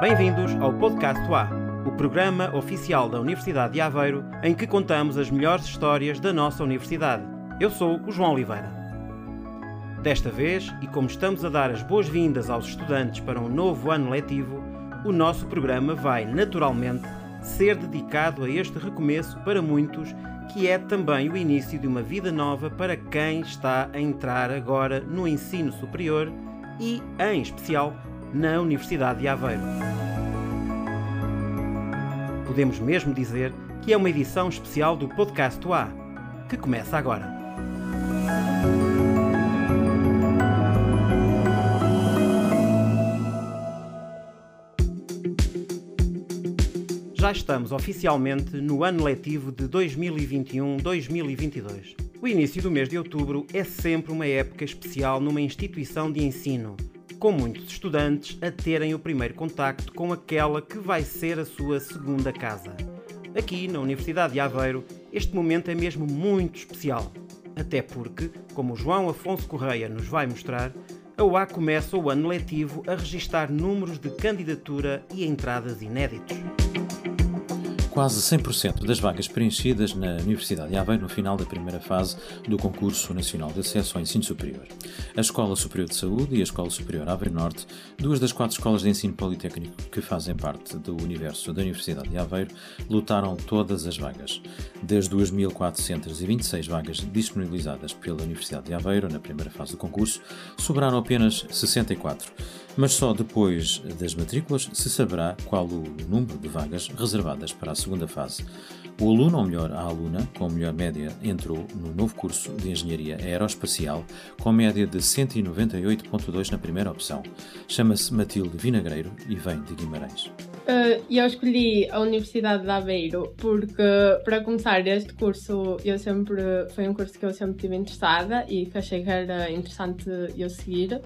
Bem-vindos ao Podcast A, o programa oficial da Universidade de Aveiro em que contamos as melhores histórias da nossa universidade. Eu sou o João Oliveira. Desta vez, e como estamos a dar as boas-vindas aos estudantes para um novo ano letivo, o nosso programa vai, naturalmente, ser dedicado a este recomeço para muitos, que é também o início de uma vida nova para quem está a entrar agora no ensino superior e, em especial, na Universidade de Aveiro. Podemos mesmo dizer que é uma edição especial do Podcast A, que começa agora. Já estamos oficialmente no ano letivo de 2021-2022. O início do mês de outubro é sempre uma época especial numa instituição de ensino com muitos estudantes a terem o primeiro contacto com aquela que vai ser a sua segunda casa. Aqui, na Universidade de Aveiro, este momento é mesmo muito especial. Até porque, como o João Afonso Correia nos vai mostrar, a UA começa o ano letivo a registar números de candidatura e entradas inéditos quase 100% das vagas preenchidas na Universidade de Aveiro no final da primeira fase do Concurso Nacional de Acesso ao Ensino Superior. A Escola Superior de Saúde e a Escola Superior Aveiro Norte, duas das quatro escolas de ensino politécnico que fazem parte do universo da Universidade de Aveiro, lutaram todas as vagas. Das 2.426 vagas disponibilizadas pela Universidade de Aveiro na primeira fase do concurso, sobraram apenas 64 mas só depois das matrículas se saberá qual o número de vagas reservadas para a segunda fase. O aluno, ou melhor, a aluna, com melhor média, entrou no novo curso de Engenharia Aeroespacial com média de 198.2 na primeira opção. Chama-se Matilde Vinagreiro e vem de Guimarães. Uh, eu escolhi a Universidade de Aveiro porque, para começar, este curso eu sempre foi um curso que eu sempre tive interessada e que achei que era interessante eu seguir.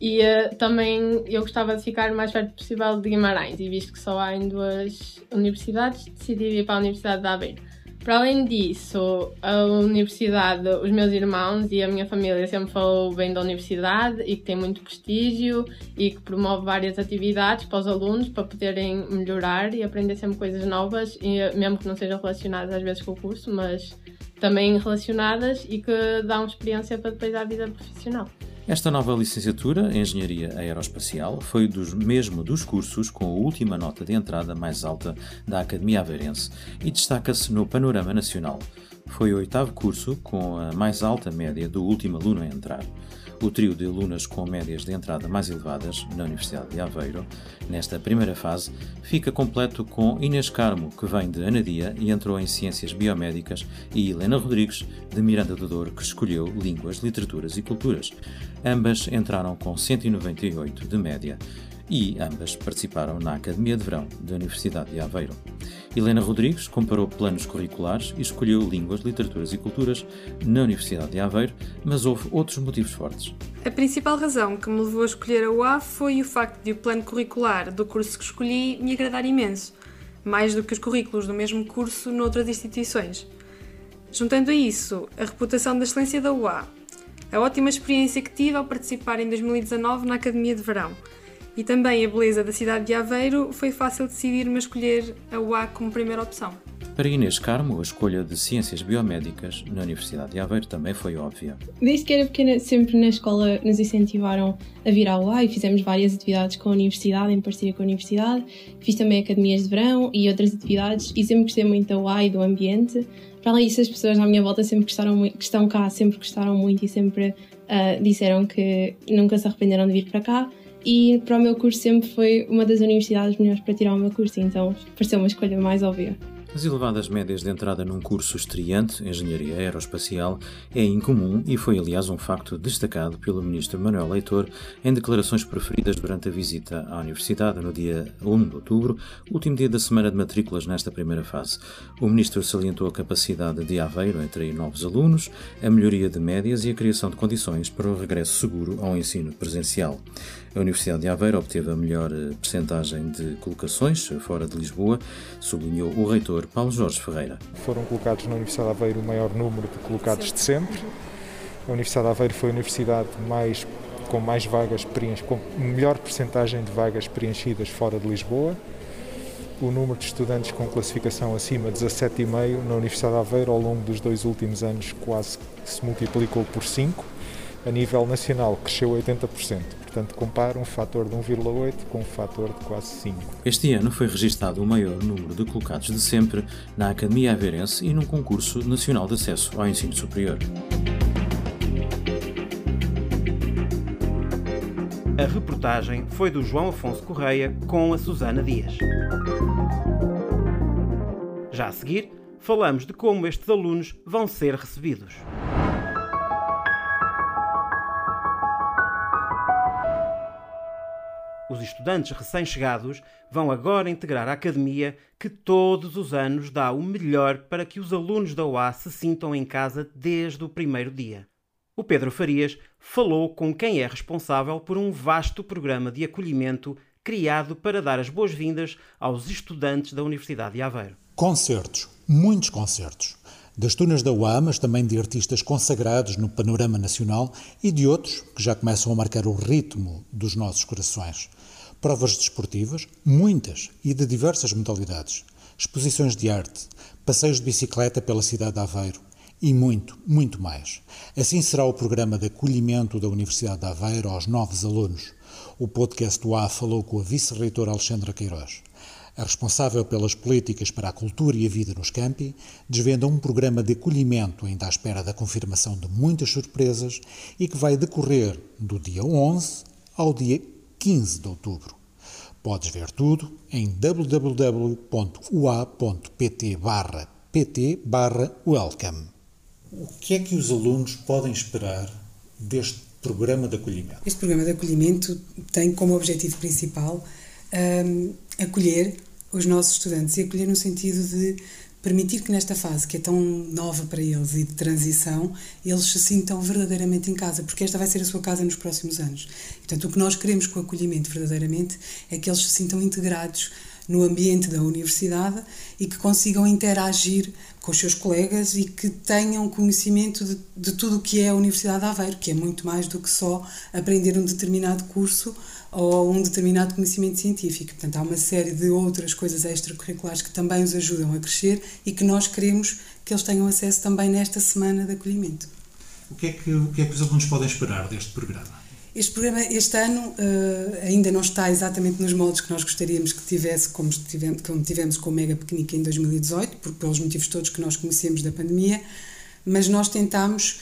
E uh, também eu gostava de ficar o mais perto possível de Guimarães, e visto que só há em duas universidades, decidi ir para a Universidade de Aveiro. Para além disso, a universidade, os meus irmãos e a minha família sempre falou bem da universidade e que tem muito prestígio e que promove várias atividades para os alunos para poderem melhorar e aprender sempre coisas novas, e, mesmo que não sejam relacionadas às vezes com o curso, mas também relacionadas e que dão experiência para depois à vida profissional. Esta nova licenciatura Engenharia Aeroespacial foi dos, mesmo dos cursos com a última nota de entrada mais alta da Academia Aveirense e destaca-se no panorama nacional. Foi o oitavo curso com a mais alta média do último aluno a entrar. O trio de alunas com médias de entrada mais elevadas na Universidade de Aveiro, nesta primeira fase, fica completo com Inês Carmo, que vem de Anadia e entrou em Ciências Biomédicas, e Helena Rodrigues, de Miranda do Douro, que escolheu Línguas, Literaturas e Culturas. Ambas entraram com 198 de média e ambas participaram na Academia de Verão da Universidade de Aveiro. Helena Rodrigues comparou planos curriculares e escolheu Línguas, Literaturas e Culturas na Universidade de Aveiro, mas houve outros motivos fortes. A principal razão que me levou a escolher a UA foi o facto de o plano curricular do curso que escolhi me agradar imenso, mais do que os currículos do mesmo curso noutras instituições. Juntando a isso a reputação da excelência da UA, a ótima experiência que tive ao participar em 2019 na Academia de Verão, e também a beleza da cidade de Aveiro, foi fácil decidir-me a escolher a UA como primeira opção. Para Inês Carmo, a escolha de Ciências Biomédicas na Universidade de Aveiro também foi óbvia. Desde que era pequena, sempre na escola nos incentivaram a vir à UA e fizemos várias atividades com a Universidade, em parceria com a Universidade. Fiz também academias de verão e outras atividades e sempre gostei muito da UA e do ambiente. Para além disso, as pessoas à minha volta sempre gostaram muito, que estão cá, sempre gostaram muito e sempre uh, disseram que nunca se arrependeram de vir para cá e para o meu curso sempre foi uma das universidades melhores para tirar o meu curso, então pareceu uma escolha mais óbvia. As elevadas médias de entrada num curso estreante, Engenharia Aeroespacial, é incomum e foi, aliás, um facto destacado pelo Ministro Manuel Leitor em declarações preferidas durante a visita à Universidade no dia 1 de outubro, último dia da semana de matrículas nesta primeira fase. O Ministro salientou a capacidade de Aveiro atrair novos alunos, a melhoria de médias e a criação de condições para o regresso seguro ao ensino presencial. A Universidade de Aveiro obteve a melhor eh, percentagem de colocações fora de Lisboa, sublinhou o reitor Paulo Jorge Ferreira. Foram colocados na Universidade de Aveiro o maior número de colocados de sempre. A Universidade de Aveiro foi a universidade mais, com mais vagas, com melhor percentagem de vagas preenchidas fora de Lisboa. O número de estudantes com classificação acima de 17,5 na Universidade de Aveiro ao longo dos dois últimos anos quase se multiplicou por 5. A nível nacional cresceu 80%. Portanto, compara um fator de 1,8 com um fator de quase 5. Este ano foi registado o maior número de colocados de sempre na Academia Aveirense e num concurso nacional de acesso ao ensino superior. A reportagem foi do João Afonso Correia com a Susana Dias. Já a seguir, falamos de como estes alunos vão ser recebidos. Os estudantes recém-chegados vão agora integrar a academia que todos os anos dá o melhor para que os alunos da UA se sintam em casa desde o primeiro dia. O Pedro Farias falou com quem é responsável por um vasto programa de acolhimento criado para dar as boas-vindas aos estudantes da Universidade de Aveiro. Concertos, muitos concertos. Das tunas da UA, mas também de artistas consagrados no panorama nacional e de outros que já começam a marcar o ritmo dos nossos corações. Provas desportivas, muitas e de diversas modalidades. Exposições de arte, passeios de bicicleta pela cidade de Aveiro e muito, muito mais. Assim será o programa de acolhimento da Universidade de Aveiro aos novos alunos. O podcast UA falou com a vice-reitora Alexandra Queiroz. A responsável pelas políticas para a cultura e a vida nos campi desvenda um programa de acolhimento ainda à espera da confirmação de muitas surpresas e que vai decorrer do dia 11 ao dia 15 de outubro. Podes ver tudo em www.ua.pt pt welcome. O que é que os alunos podem esperar deste programa de acolhimento? Este programa de acolhimento tem como objetivo principal um, acolher os nossos estudantes e acolher no sentido de permitir que nesta fase que é tão nova para eles e de transição, eles se sintam verdadeiramente em casa, porque esta vai ser a sua casa nos próximos anos. Portanto, o que nós queremos com o acolhimento verdadeiramente é que eles se sintam integrados no ambiente da universidade e que consigam interagir com os seus colegas e que tenham conhecimento de, de tudo o que é a Universidade de Aveiro, que é muito mais do que só aprender um determinado curso ou um determinado conhecimento científico. Portanto, há uma série de outras coisas extracurriculares que também os ajudam a crescer e que nós queremos que eles tenham acesso também nesta semana de acolhimento. O que é que, o que, é que os alunos podem esperar deste programa? Este programa, este ano, uh, ainda não está exatamente nos moldes que nós gostaríamos que tivesse, como tivemos, como tivemos com o Mega Pequenica em 2018, por, pelos motivos todos que nós conhecemos da pandemia, mas nós tentámos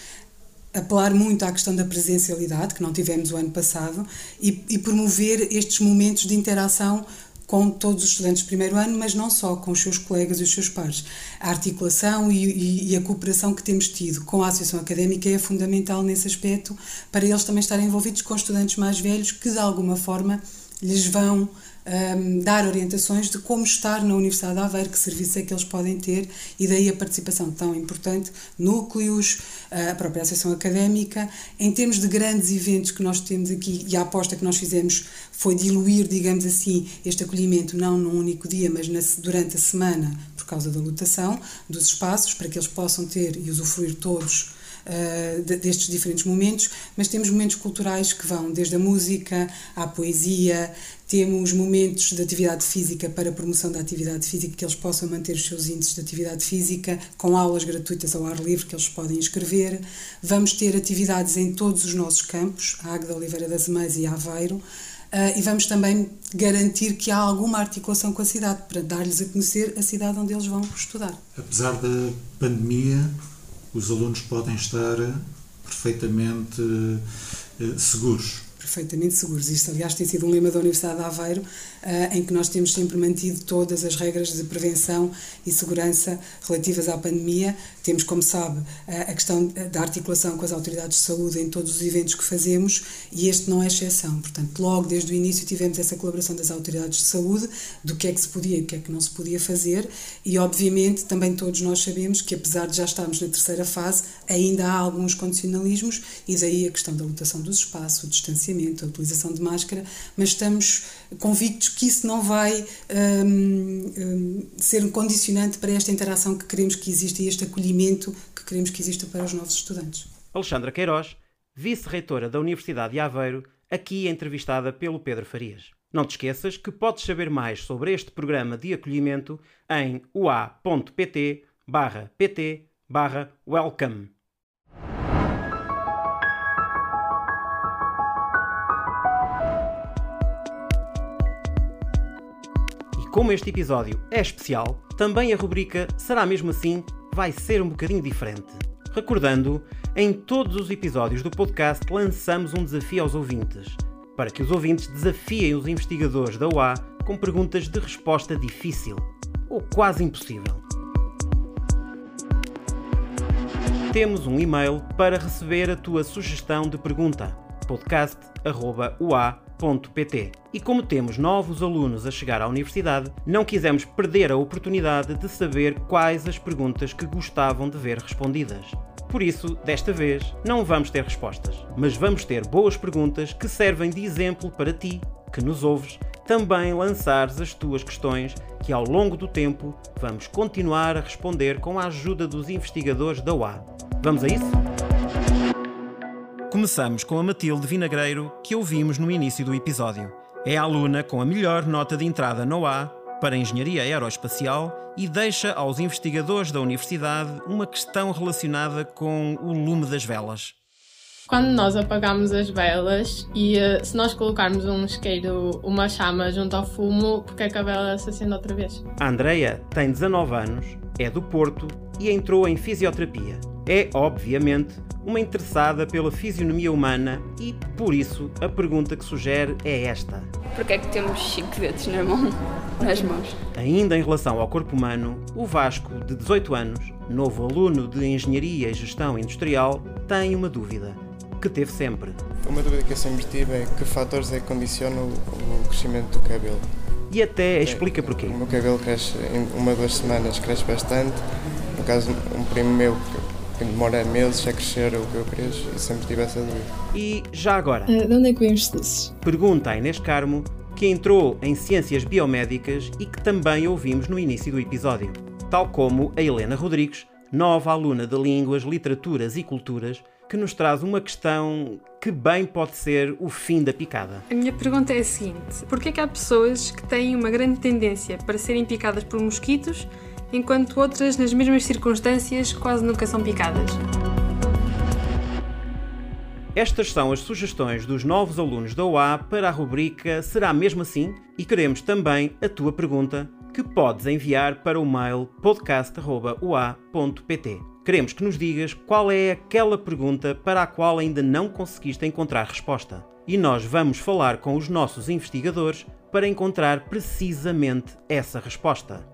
apelar muito à questão da presencialidade, que não tivemos o ano passado, e, e promover estes momentos de interação com todos os estudantes de primeiro ano, mas não só, com os seus colegas e os seus pares. A articulação e, e, e, a cooperação que temos tido com a Associação Académica é fundamental nesse aspecto, para eles também estarem envolvidos com estudantes mais velhos que, de alguma forma, lhes vão um, dar orientações de como estar na Universidade de Aveiro, que serviços é que eles podem ter e daí a participação tão importante, núcleos, a própria Associação Académica. Em termos de grandes eventos que nós temos aqui e a aposta que nós fizemos foi diluir, digamos assim, este acolhimento não num único dia, mas na, durante a semana, por causa da lotação dos espaços, para que eles possam ter e usufruir todos uh, destes diferentes momentos, mas temos momentos culturais que vão desde a música à poesia, temos momentos de atividade física para promoção da atividade física, que eles possam manter os seus índices de atividade física, com aulas gratuitas ao ar livre que eles podem inscrever. Vamos ter atividades em todos os nossos campos, a Águeda Oliveira das Mães e Aveiro. Uh, e vamos também garantir que há alguma articulação com a cidade para dar-lhes a conhecer a cidade onde eles vão estudar. Apesar da pandemia, os alunos podem estar perfeitamente uh, seguros. Perfeitamente seguros. Isto, aliás, tem sido um lema da Universidade de Aveiro, uh, em que nós temos sempre mantido todas as regras de prevenção e segurança relativas à pandemia, Temos, como sabe, a questão da articulação com as autoridades de saúde em todos os eventos que fazemos e este não é exceção. Portanto, logo desde o início tivemos essa colaboração das autoridades de saúde, do que é que se podia e o que é que não se podia fazer, e obviamente também todos nós sabemos que, apesar de já estarmos na terceira fase, ainda há alguns condicionalismos e daí a questão da lotação dos espaços, o distanciamento, a utilização de máscara, mas estamos convictos que isso não vai um, um, ser um condicionante para esta interação que queremos que exista e este acolhimento que queremos que exista para os novos estudantes. Alexandra Queiroz, vice-reitora da Universidade de Aveiro, aqui entrevistada pelo Pedro Farias. Não te esqueças que podes saber mais sobre este programa de acolhimento em ua.pt barra pt barra welcome. E como este episódio é especial, também a rubrica Será mesmo assim vai ser um bocadinho diferente. Recordando, em todos os episódios do podcast lançamos um desafio aos ouvintes, para que os ouvintes desafiem os investigadores da UA com perguntas de resposta difícil ou quase impossível. Temos um e-mail para receber a tua sugestão de pergunta: E como temos novos alunos a chegar à universidade, não quisemos perder a oportunidade de saber quais as perguntas que gostavam de ver respondidas. Por isso, desta vez, não vamos ter respostas, mas vamos ter boas perguntas que servem de exemplo para ti, que nos ouves, também lançares as tuas questões que ao longo do tempo vamos continuar a responder com a ajuda dos investigadores da UA. Vamos a isso? Começamos com a Matilde Vinagreiro, que ouvimos no início do episódio. É a aluna com a melhor nota de entrada no UA para Engenharia Aeroespacial e deixa aos investigadores da universidade uma questão relacionada com o lume das velas. Quando nós apagamos as velas e eh, se nós colocarmos um isqueiro, uma chama junto ao fumo, porque é que a vela se acende outra vez? A Andreia tem 19 anos, é do Porto e entrou em fisioterapia. É, obviamente, uma interessada pela fisionomia humana e, por isso, a pergunta que sugere é esta. Porquê é que temos cinco dedos na mão, nas mãos? Ainda em relação ao corpo humano, o Vasco, de 18 anos, novo aluno de Engenharia e Gestão Industrial, tem uma dúvida, que teve sempre. Uma dúvida que eu sempre tive é que fatores é que condicionam o crescimento do cabelo? E até explica porquê. O meu cabelo cresce em uma ou duas semanas, cresce bastante. No caso, um primo meu que demora meses a crescer o que eu cresço e sempre tive essa dúvida. E já agora? Uh, de onde é que vêm os? Pergunta a Inês Carmo, que entrou em Ciências Biomédicas e que também ouvimos no início do episódio. Tal como a Helena Rodrigues, nova aluna de Línguas, Literaturas e Culturas, que nos traz uma questão que bem pode ser o fim da picada. A minha pergunta é a seguinte: por que é que há pessoas que têm uma grande tendência para serem picadas por mosquitos enquanto outras, nas mesmas circunstâncias, quase nunca são picadas. Estas são as sugestões dos novos alunos da UA para a rubrica Será mesmo assim? E queremos também a tua pergunta, que podes enviar para o mail podcast.ua.pt. Queremos que nos digas qual é aquela pergunta para a qual ainda não conseguiste encontrar resposta. E nós vamos falar com os nossos investigadores para encontrar precisamente essa resposta.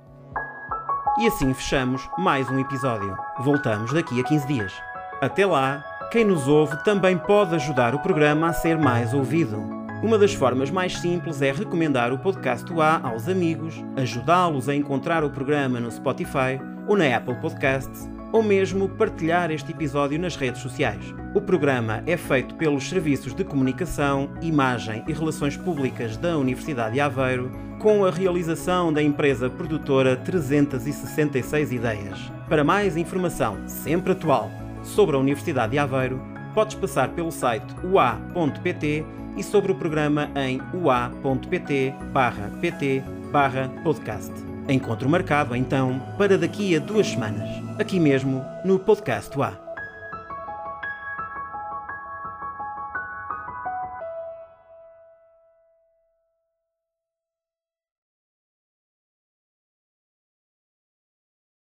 E assim fechamos mais um episódio. Voltamos daqui a 15 dias. Até lá, quem nos ouve também pode ajudar o programa a ser mais ouvido. Uma das formas mais simples é recomendar o podcast A aos amigos, ajudá-los a encontrar o programa no Spotify ou na Apple Podcasts, ou mesmo partilhar este episódio nas redes sociais. O programa é feito pelos Serviços de Comunicação, Imagem e Relações Públicas da Universidade de Aveiro com a realização da empresa produtora 366 Ideias. Para mais informação, sempre atual, sobre a Universidade de Aveiro, podes passar pelo site ua.pt e sobre o programa em ua.pt/pt/podcast. Encontro marcado então para daqui a duas semanas, aqui mesmo no podcast UA.